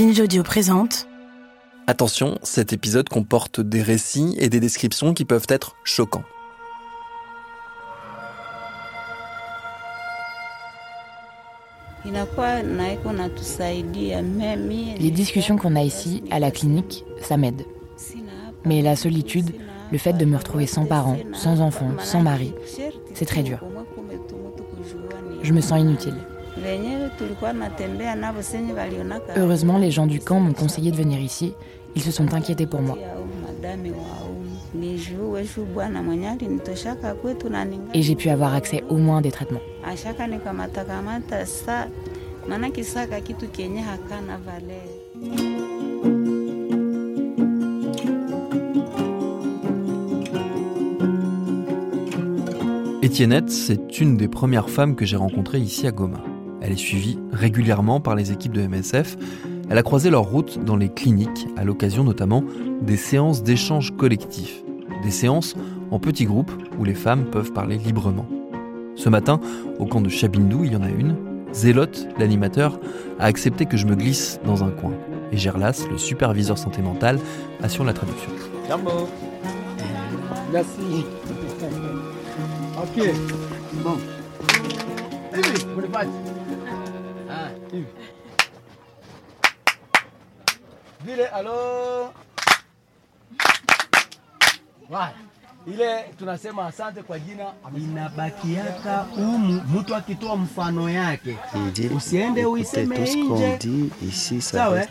Binge Audio présente. Attention, cet épisode comporte des récits et des descriptions qui peuvent être choquants. Les discussions qu'on a ici, à la clinique, ça m'aide. Mais la solitude, le fait de me retrouver sans parents, sans enfants, sans mari, c'est très dur. Je me sens inutile. Heureusement, les gens du camp m'ont conseillé de venir ici. Ils se sont inquiétés pour moi. Et j'ai pu avoir accès au moins à des traitements. Étiennette, c'est une des premières femmes que j'ai rencontrées ici à Goma. Elle est suivie régulièrement par les équipes de MSF. Elle a croisé leur route dans les cliniques, à l'occasion notamment des séances d'échange collectif. Des séances en petits groupes où les femmes peuvent parler librement. Ce matin, au camp de Chabindou, il y en a une. Zélote, l'animateur, a accepté que je me glisse dans un coin. Et Gerlas, le superviseur santé mentale, assure la traduction. Merci. Ok. Bon. Alo. Right. Ile tunasema asante kwa jina inabakiaka umu, mtu akitoa mfano yake usiende uiseme nje. Sawa,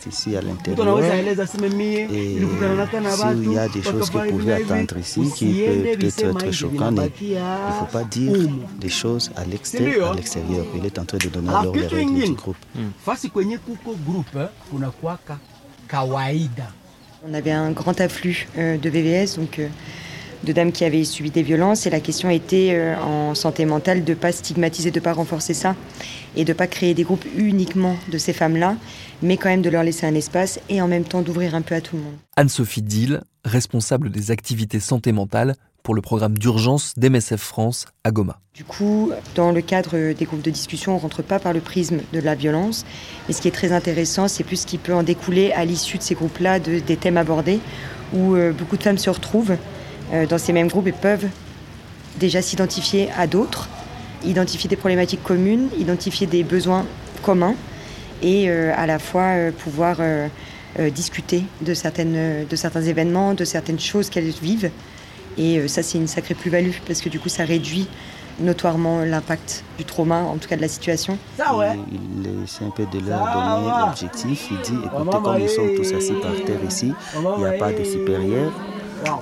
mtu anaweza eleza seme mie nilikutana naka na watu S'il y a des choses qui pouvaient attendre ici, qui peuvent peut-être être choquantes, il ne faut pas dire des choses à l'extérieur. à l'extérieur. Il est en train de donner alors les kitu règles du ingine groupe. fasi kwenye kuko groupe kuna kwaka kawaida On avait un grand afflux euh, de VVS, donc euh, de dames qui avaient subi des violences. Et la question était, euh, en santé mentale, de ne pas stigmatiser, de ne pas renforcer ça, et de ne pas créer des groupes uniquement de ces femmes-là, mais quand même de leur laisser un espace, et en même temps d'ouvrir un peu à tout le monde. Anne-Sophie Dill, responsable des activités santé mentale pour le programme d'urgence d'MSF France à Goma. Du coup, dans le cadre des groupes de discussion, on ne rentre pas par le prisme de la violence. Mais ce qui est très intéressant, c'est plus ce qui peut en découler à l'issue de ces groupes-là, de- des thèmes abordés, où euh, beaucoup de femmes se retrouvent dans ces mêmes groupes et peuvent déjà s'identifier à d'autres, identifier des problématiques communes, identifier des besoins communs et euh, à la fois euh, pouvoir euh, euh, discuter de, certaines, de certains événements, de certaines choses qu'elles vivent. Et euh, ça, c'est une sacrée plus-value parce que du coup, ça réduit notoirement l'impact du trauma, en tout cas de la situation. ça ouais Et il essaie un peu de leur donner l'objectif. Il dit, écoutez, comme nous sommes tous assis par terre ici, il n'y a pas de supérieur.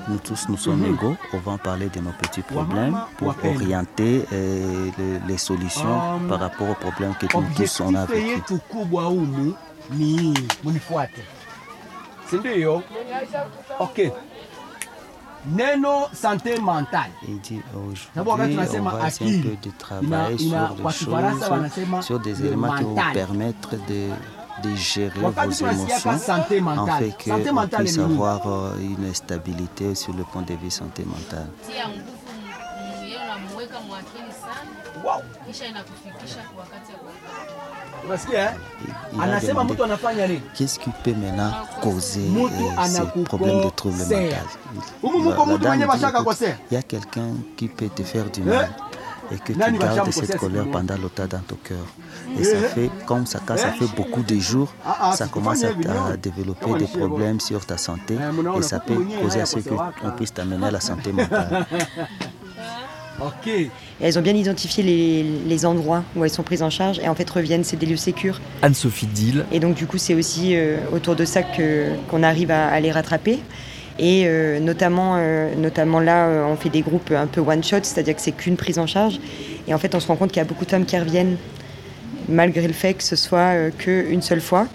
Nous tous, nous sommes Mhm. égaux. On va en parler de nos petits problèmes pour orienter euh, les, les solutions Um, par rapport aux problèmes que nous tous on a vécu. okay neno sante mentale. Il dit aujourd'hui, on va essayer un peu de travailler sur des choses, sur des éléments qui vont permettre de, de gérer vos émotions en fait qu'on mentale puisse avoir euh, une stabilité sur le point de vue santé mentale. wow. nini qu'est-ce qui peut maintenant causer Mtu euh, ces problèmes de troubles mentaux? Il y a quelqu'un qui peut te faire du mal et que tu gardes cette colère pendant longtemps dans ton cœur. Et ça fait, comme ça, quand ça fait beaucoup de jours, Ah, ah, ça commence à, non? développer des problèmes sur ta santé Eh, et ça peut mwenyewe causer à ce qu'on puisse t'amener à la santé mentale. ok Et elles ont bien identifié les, les endroits où elles sont prises en charge et en fait reviennent, c'est des lieux sécurs. Anne-Sophie Dill, Et donc du coup, c'est aussi euh, autour de ça que qu'on arrive à, à les rattraper. Et euh, notamment, euh, notamment là, euh, on fait des groupes un peu one shot, c'est-à-dire que c'est qu'une prise en charge. Et en fait, on se rend compte qu'il y a beaucoup de femmes qui reviennent, malgré le fait que ce soit qu'une seule fois.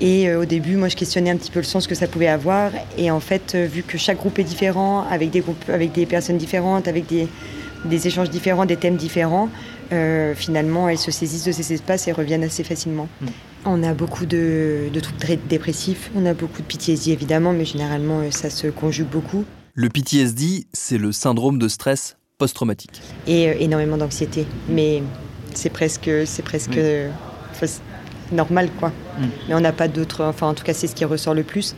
Et au début, moi, je questionnais un petit peu le sens que ça pouvait avoir. Et en fait, vu que chaque groupe est différent, avec des groupes, avec des personnes différentes, avec des, des échanges différents, des thèmes différents, euh, finalement, elles se saisissent de ces espaces et reviennent assez facilement. On a beaucoup de, de troubles très dépressifs, on a beaucoup de PTSD évidemment, mais généralement, euh, ça se conjugue beaucoup. le PTSD, c'est le syndrome de stress post-traumatique. Et euh, énormément d'anxiété. Mais c'est presque. C'est presque. Normal, quoi. Mm. Mais on n'a pas d'autres. Enfin, en tout cas, c'est ce qui ressort le plus.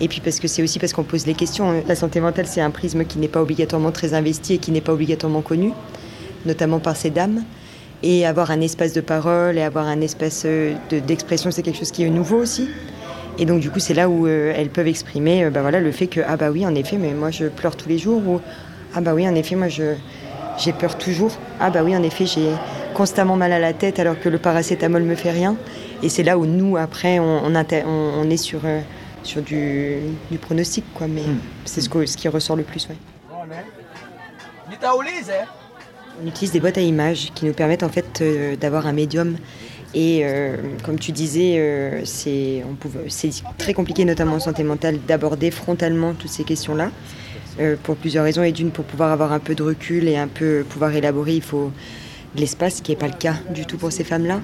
Et puis parce que c'est aussi parce qu'on pose les questions. La santé mentale, c'est un prisme qui n'est pas obligatoirement très investi et qui n'est pas obligatoirement connu, notamment par ces dames. Et avoir un espace de parole et avoir un espace euh, d'expression, c'est quelque chose qui est nouveau aussi. Et donc, du coup, c'est là où euh, elles peuvent exprimer bah, voilà, le fait que, ah bah oui, en effet, mais moi, je pleure tous les jours. Ou, ah bah oui, en effet, moi, je, j'ai peur toujours. Ah bah oui, en effet, j'ai constamment mal à la tête alors que le paracétamol me fait rien. Et c'est là où nous, après, on, on, est sur, euh, sur du, du, pronostic, quoi. Mais hmm. c'est ce, ce, qui ressort le plus, ouais. On utilise des boîtes à images qui nous permettent en fait euh, d'avoir un médium. Et euh, comme tu disais, c'est très compliqué, notamment en santé mentale, d'aborder frontalement toutes ces questions-là. Euh, pour plusieurs raisons. Et d'une, pour pouvoir avoir un peu de recul et un peu pouvoir élaborer, il faut de l'espace, ce qui n'est pas le cas du tout pour ces femmes-là.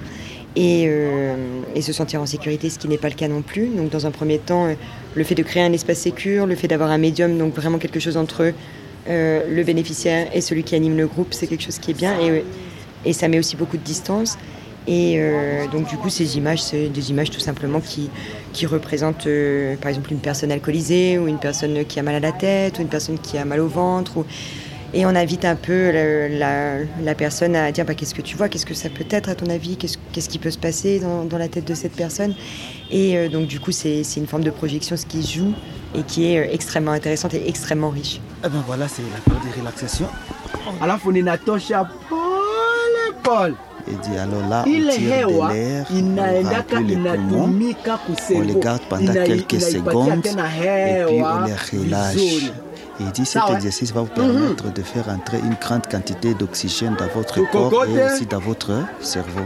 Et, euh, et, se sentir en sécurité, ce qui n'est pas le cas non plus. Donc dans un premier temps, euh, le fait de créer un espace sécur, le fait d'avoir un médium, donc vraiment quelque chose entre le bénéficiaire et celui qui anime le groupe, c'est quelque chose qui est bien. Et, ça met aussi beaucoup de distance. Et euh, donc du coup, ces images, c'est des images tout simplement qui, qui représentent euh, par exemple une personne alcoolisée ou une personne qui a mal à la tête ou une personne qui a mal au ventre. Et on invite un peu la, la, personne à dire bah, qu'est-ce que tu vois, qu'est-ce que ça peut être à ton avis, qu'est-ce, qu'est-ce qui peut se passer dans, dans, la tête de cette personne. Et euh, donc du coup, c'est, c'est une forme de projection ce qui se joue et qui est extrêmement intéressante et extrêmement riche. Et eh ben voilà, c'est la période de relaxation. Alafu ninatosha pole Paul et dit alors là, on tire de l'air, on remplit les poumons, on les garde pendant quelques secondes et puis on les relâche. Et il dit cet exercice va vous permettre de faire entrer une grande quantité d'oxygène dans votre corps et aussi dans votre cerveau.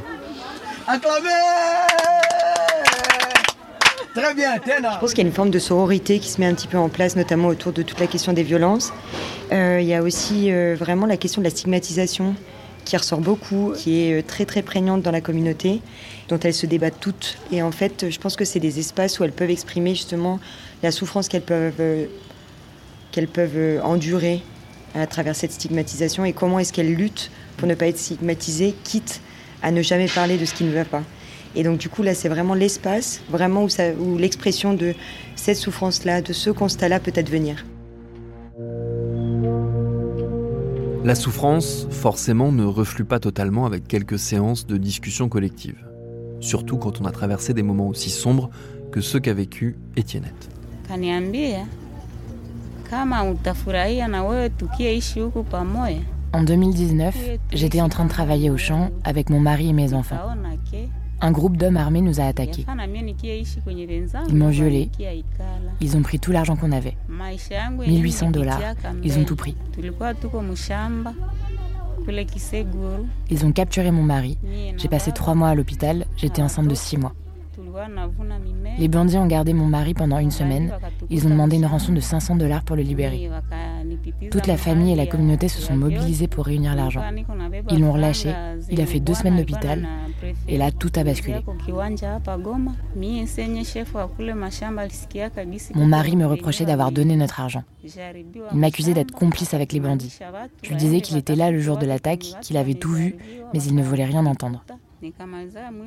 Acclamez Très bien, Je pense qu'il y a une forme de sororité qui se met un petit peu en place, notamment autour de toute la question des violences. Euh, il y a aussi euh, vraiment la question de la stigmatisation qui ressort beaucoup, qui est euh, très très prégnante dans la communauté, dont elles se débattent toutes. Et en fait, je pense que c'est des espaces où elles peuvent exprimer justement la souffrance qu'elles peuvent, euh, qu'elles peuvent euh, endurer à travers cette stigmatisation et comment est-ce qu'elles luttent pour ne pas être stigmatisées, quitte à ne jamais parler de ce qui ne va pas. Et donc du coup là c'est vraiment l'espace, vraiment où, où l'expression de cette souffrance-là, de ce constat-là peut advenir. La souffrance, forcément, ne reflue pas totalement avec quelques séances de discussion collective. Surtout quand on a traversé des moments aussi sombres que ceux qu'a vécu Étiennette. En 2019, j'étais en train de travailler au champ avec mon mari et mes enfants un groupe d'hommes armés nous a attaqués. Ils m'ont violé. Ils ont pris tout l'argent qu'on avait. 1800 dollars. Ils ont tout pris. Ils ont capturé mon mari. J'ai passé trois mois à l'hôpital. J'étais enceinte de six mois. Les bandits ont gardé mon mari pendant une semaine. Ils ont demandé une rançon de 500 dollars pour le libérer. Toute la famille et la communauté se sont mobilisés pour réunir l'argent. Ils l'ont relâché. Il a fait deux semaines d'hôpital. Et là, tout a basculé. Mon mari me reprochait d'avoir donné notre argent. Il m'accusait d'être complice avec les bandits. Je lui disais qu'il était là le jour de l'attaque, qu'il avait tout vu, mais il ne voulait rien entendre.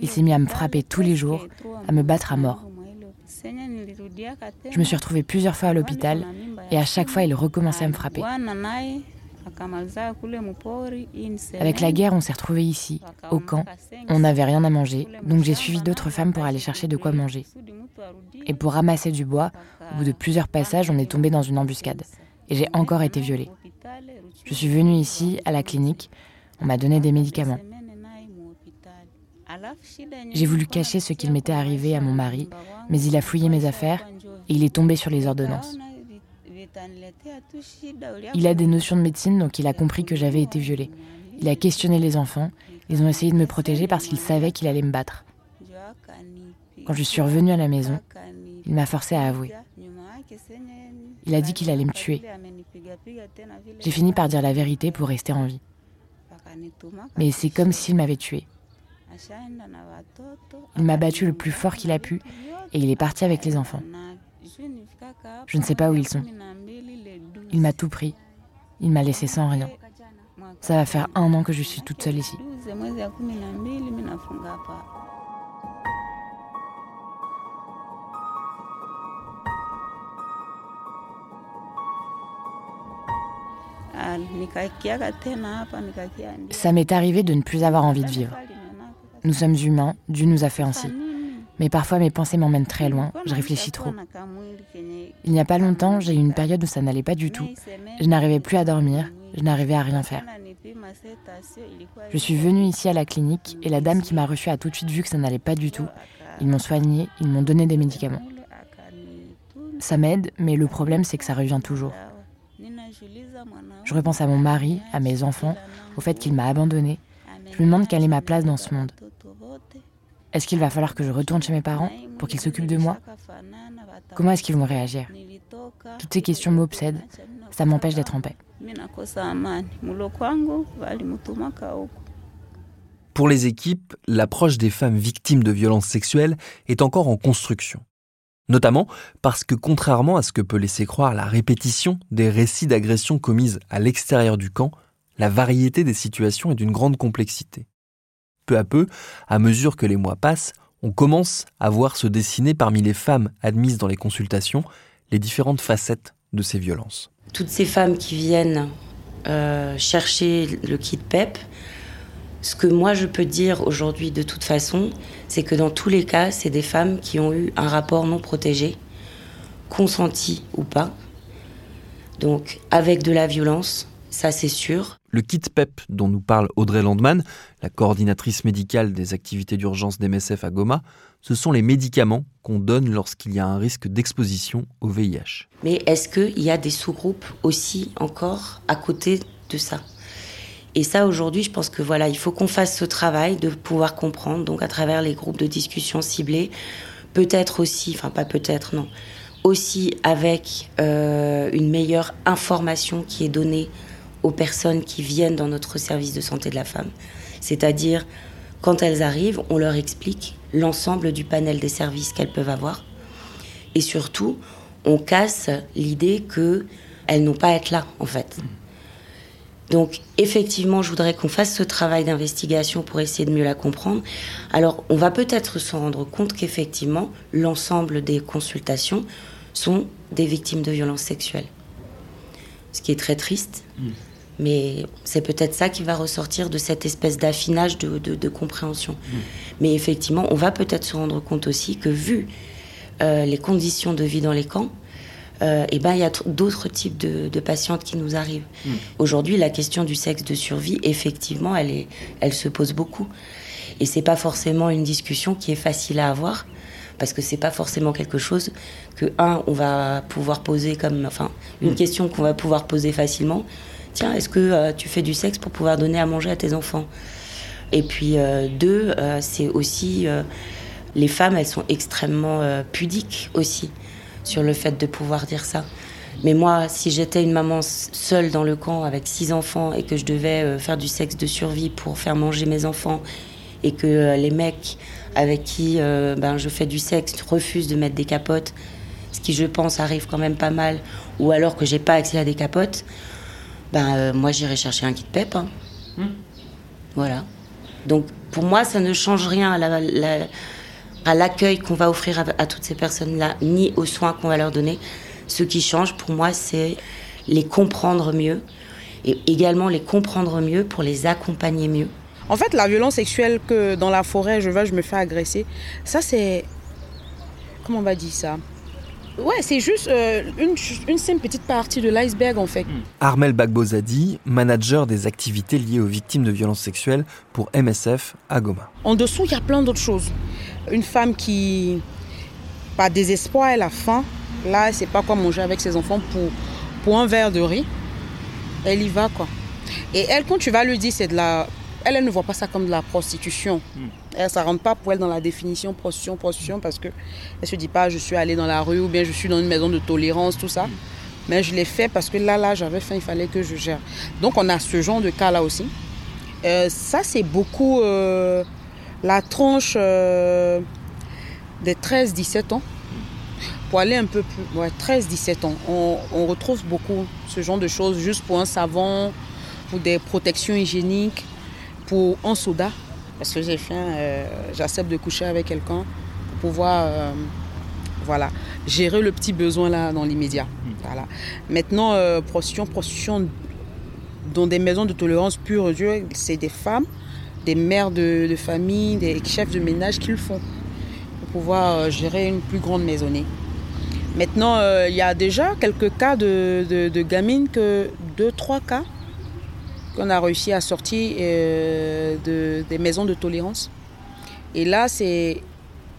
Il s'est mis à me frapper tous les jours, à me battre à mort. Je me suis retrouvée plusieurs fois à l'hôpital et à chaque fois il recommençait à me frapper. Avec la guerre, on s'est retrouvés ici, au camp. On n'avait rien à manger, donc j'ai suivi d'autres femmes pour aller chercher de quoi manger. Et pour ramasser du bois, au bout de plusieurs passages, on est tombé dans une embuscade. Et j'ai encore été violée. Je suis venue ici, à la clinique. On m'a donné des médicaments. J'ai voulu cacher ce qu'il m'était arrivé à mon mari, mais il a fouillé mes affaires et il est tombé sur les ordonnances. Il a des notions de médecine, donc il a compris que j'avais été violée. Il a questionné les enfants. Ils ont essayé de me protéger parce qu'ils savaient qu'il allait me battre. Quand je suis revenue à la maison, il m'a forcé à avouer. Il a dit qu'il allait me tuer. J'ai fini par dire la vérité pour rester en vie. Mais c'est comme s'il m'avait tué. Il m'a battu le plus fort qu'il a pu et il est parti avec les enfants. Je ne sais pas où ils sont. Il m'a tout pris. Il m'a laissé sans rien. Ça va faire un an que je suis toute seule ici. Ça m'est arrivé de ne plus avoir envie de vivre. Nous sommes humains, Dieu nous a fait ainsi. Mais parfois mes pensées m'emmènent très loin, je réfléchis trop. Il n'y a pas longtemps, j'ai eu une période où ça n'allait pas du tout. Je n'arrivais plus à dormir, je n'arrivais à rien faire. Je suis venue ici à la clinique et la dame qui m'a reçue a tout de suite vu que ça n'allait pas du tout. Ils m'ont soignée, ils m'ont donné des médicaments. Ça m'aide, mais le problème c'est que ça revient toujours. Je repense à mon mari, à mes enfants, au fait qu'il m'a abandonnée. Je me demande quelle est ma place dans ce monde. Est-ce qu'il va falloir que je retourne chez mes parents pour qu'ils s'occupent de moi? Comment est-ce qu'ils vont réagir? Toutes ces questions m'obsèdent. Ça m'empêche d'être en paix. Pour les équipes, l'approche des femmes victimes de violences sexuelles est encore en construction. Notamment parce que contrairement à ce que peut laisser croire la répétition des récits d'agressions commises à l'extérieur du camp, la variété des situations est d'une grande complexité. Peu à peu, à mesure que les mois passent, on commence à voir se dessiner parmi les femmes admises dans les consultations les différentes facettes de ces violences. Toutes ces femmes qui viennent euh, chercher le kit PEP, ce que moi je peux dire aujourd'hui de toute façon, c'est que dans tous les cas, c'est des femmes qui ont eu un rapport non protégé, consenti ou pas, donc avec de la violence, ça c'est sûr. Le kit PEP dont nous parle Audrey Landman, la coordinatrice médicale des activités d'urgence d'MSF à Goma, ce sont les médicaments qu'on donne lorsqu'il y a un risque d'exposition au VIH. Mais est-ce qu'il y a des sous-groupes aussi encore à côté de ça? Et ça, aujourd'hui, je pense que voilà, il faut qu'on fasse ce travail de pouvoir comprendre, donc à travers les groupes de discussion ciblés, peut-être aussi, enfin pas peut-être, non, aussi avec euh, une meilleure information qui est donnée aux personnes qui viennent dans notre service de santé de la femme. C'est-à-dire, quand elles arrivent, on leur explique l'ensemble du panel des services qu'elles peuvent avoir. Et surtout, on casse l'idée qu'elles n'ont pas à être là, en fait. Donc, effectivement, je voudrais qu'on fasse ce travail d'investigation pour essayer de mieux la comprendre. Alors, on va peut-être se rendre compte qu'effectivement, l'ensemble des consultations sont des victimes de violences sexuelles. Ce qui est très triste. Mm. Mais c'est peut-être ça qui va ressortir de cette espèce d'affinage de, compréhension. Mm. Mais effectivement, on va peut-être se rendre compte aussi que vu euh, les conditions de vie dans les camps, euh, et ben il y a d'autres types de, patientes qui nous arrivent. Mm. Aujourd'hui, la question du sexe de survie, effectivement, elle, est, elle se pose beaucoup. Et c'est pas forcément une discussion qui est facile à avoir parce que c'est pas forcément quelque chose que un on va pouvoir poser comme enfin une mm. question qu'on va pouvoir poser facilement tiens, est-ce que euh, tu fais du sexe pour pouvoir donner à manger à tes enfants? Et puis euh, deux, euh, c'est aussi les femmes, elles sont extrêmement pudiques aussi sur le fait de pouvoir dire ça. Mais moi, si j'étais une maman seule dans le camp avec six enfants et que je devais faire du sexe de survie pour faire manger mes enfants et que les mecs avec qui ben, je fais du sexe refusent de mettre des capotes, ce qui je pense arrive quand même pas mal, ou alors que j'ai pas accès à des capotes, ben, euh, moi j'irai chercher un kit PEP. Hein. Hmm. Voilà. Donc pour moi, ça ne change rien à l'accueil qu'on va offrir à, toutes ces personnes-là, ni aux soins qu'on va leur donner. Ce qui change pour moi, c'est les comprendre mieux et également les comprendre mieux pour les accompagner mieux. En fait, la violence sexuelle que dans la forêt, je vais, je me fais agresser, ça c'est... Comment on va dire ça? Ouais, c'est juste euh, une, une simple petite partie de l'iceberg en fait. Hmm. Armel Bagbozadi, manager des activités liées aux victimes de violences sexuelles pour MSF à Goma. En dessous, il y a plein d'autres choses. Une femme qui, par désespoir, elle a faim. Là, elle ne sait pas quoi manger avec ses enfants pour, pour un verre de riz. Elle y va quoi. Et elle, quand tu vas lui dire c'est de la elle, elle ne voit pas ça comme de la prostitution. Hmm. Elle, ça ne rentre pas pour elle dans la définition prostitution, prostitution, parce qu'elle ne se dit pas je suis allée dans la rue ou bien je suis dans une maison de tolérance, tout ça. Hmm. Mais je l'ai fait parce que là, là, j'avais faim, il fallait que je gère. Donc, on a ce genre de cas-là aussi. Euh, ça, c'est beaucoup euh, la tranche euh, des 13-17 ans. Pour aller un peu plus, ouais, 13-17 ans, on, on retrouve beaucoup ce genre de choses juste pour un savon, pour des protections hygiéniques pour un soda, parce que j'ai faim, euh, j'accepte de coucher avec quelqu'un pour pouvoir euh, voilà, gérer le petit besoin là dans l'immédiat. Hmm. Voilà. Maintenant, euh, prostitution, prostitution dans des maisons de tolérance pure Dieu, c'est des femmes, des mères de, famille, des chefs de ménage qui le font pour pouvoir gérer une plus grande maisonnée. Maintenant, il y a déjà quelques cas de, gamines, que deux, trois cas qu'on a réussi à sortir de, des maisons de tolérance. Et là, c'est.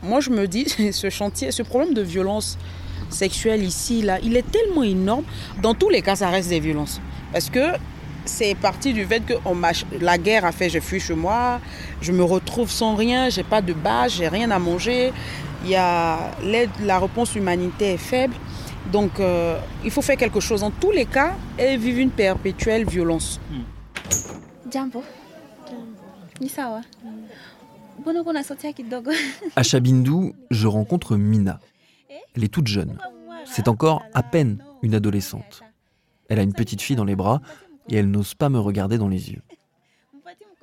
Moi, je me dis, ce chantier, ce problème de violence sexuelle ici, là, il est tellement énorme. Dans tous les cas, ça reste des violences. Parce que c'est parti du fait que la guerre a fait je fuis chez moi, je me retrouve sans rien, j'ai pas de base, j'ai rien à manger. Il y a la réponse humanitaire est faible. Donc euh, il faut faire quelque chose. En tous les cas, elles vivent une perpétuelle violence. Jambo. À Chabindou, je rencontre Mina. Elle est toute jeune. C'est encore à peine une adolescente. Elle a une petite fille dans les bras et elle n'ose pas me regarder dans les yeux.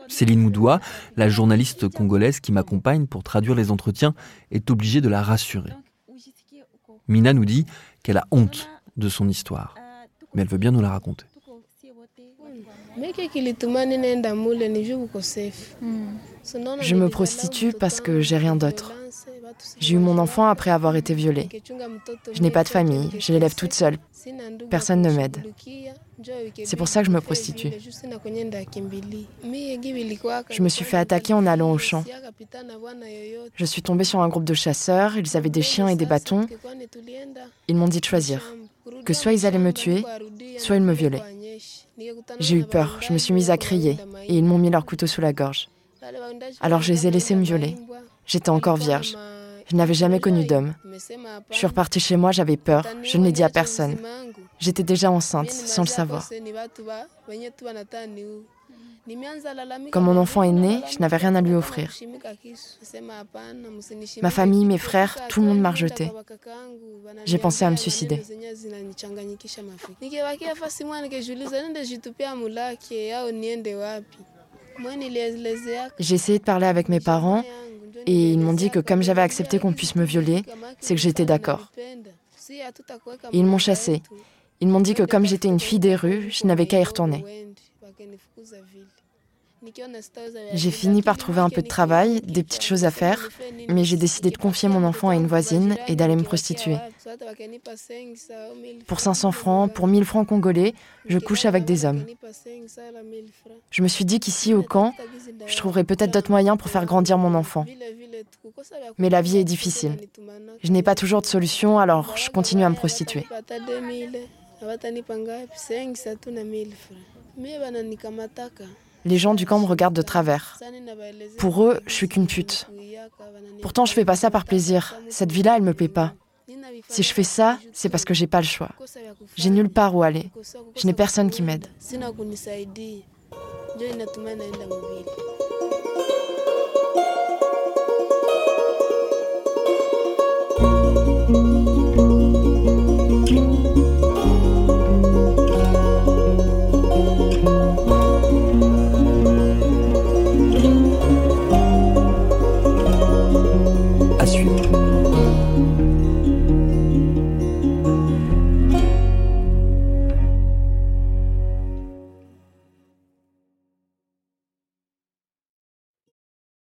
Céline Moudoua, la journaliste congolaise qui m'accompagne pour traduire les entretiens, est obligée de la rassurer. Mina nous dit qu'elle a honte de son histoire, mais elle veut bien nous la raconter. Je me prostitue parce que j'ai rien d'autre. J'ai eu mon enfant après avoir été violée. Je n'ai pas de famille, je l'élève toute seule. Personne ne m'aide. C'est pour ça que je me prostitue. Je me suis fait attaquer en allant au champ. Je suis tombée sur un groupe de chasseurs, ils avaient des chiens et des bâtons. Ils m'ont dit de choisir, que soit ils allaient me tuer, soit ils me violaient. J'ai eu peur, je me suis mise à crier et ils m'ont mis leur couteau sous la gorge. Alors je les ai laissés me violer. J'étais encore vierge. Je n'avais jamais connu d'homme. Je suis repartie chez moi, j'avais peur. Je ne l'ai dit à personne. J'étais déjà enceinte, sans le savoir. Quand mon enfant est né, je n'avais rien à lui offrir. Ma famille, mes frères, tout le monde m'a rejeté. J'ai pensé à me suicider. J'ai essayé de parler avec mes parents et ils m'ont dit que comme j'avais accepté qu'on puisse me violer, c'est que j'étais d'accord. ils m'ont chassée. Ils m'ont dit que comme j'étais une fille des rues, je n'avais qu'à y retourner. J'ai fini par trouver un peu de travail, des petites choses à faire, mais j'ai décidé de confier mon enfant à une voisine et d'aller me prostituer. Pour 500 francs, pour 1000 francs congolais, je couche avec des hommes. Je me suis dit qu'ici, au camp, je trouverais peut-être d'autres moyens pour faire grandir mon enfant. Mais la vie est difficile. Je n'ai pas toujours de solution, alors je continue à me prostituer. Les gens du camp me regardent de travers. Pour eux, je suis qu'une pute. Pourtant, je fais pas ça par plaisir. Cette vie-là, elle me plaît pas. Si je fais ça, c'est parce que j'ai pas le choix. J'ai nulle part où aller. Je n'ai personne qui m'aide.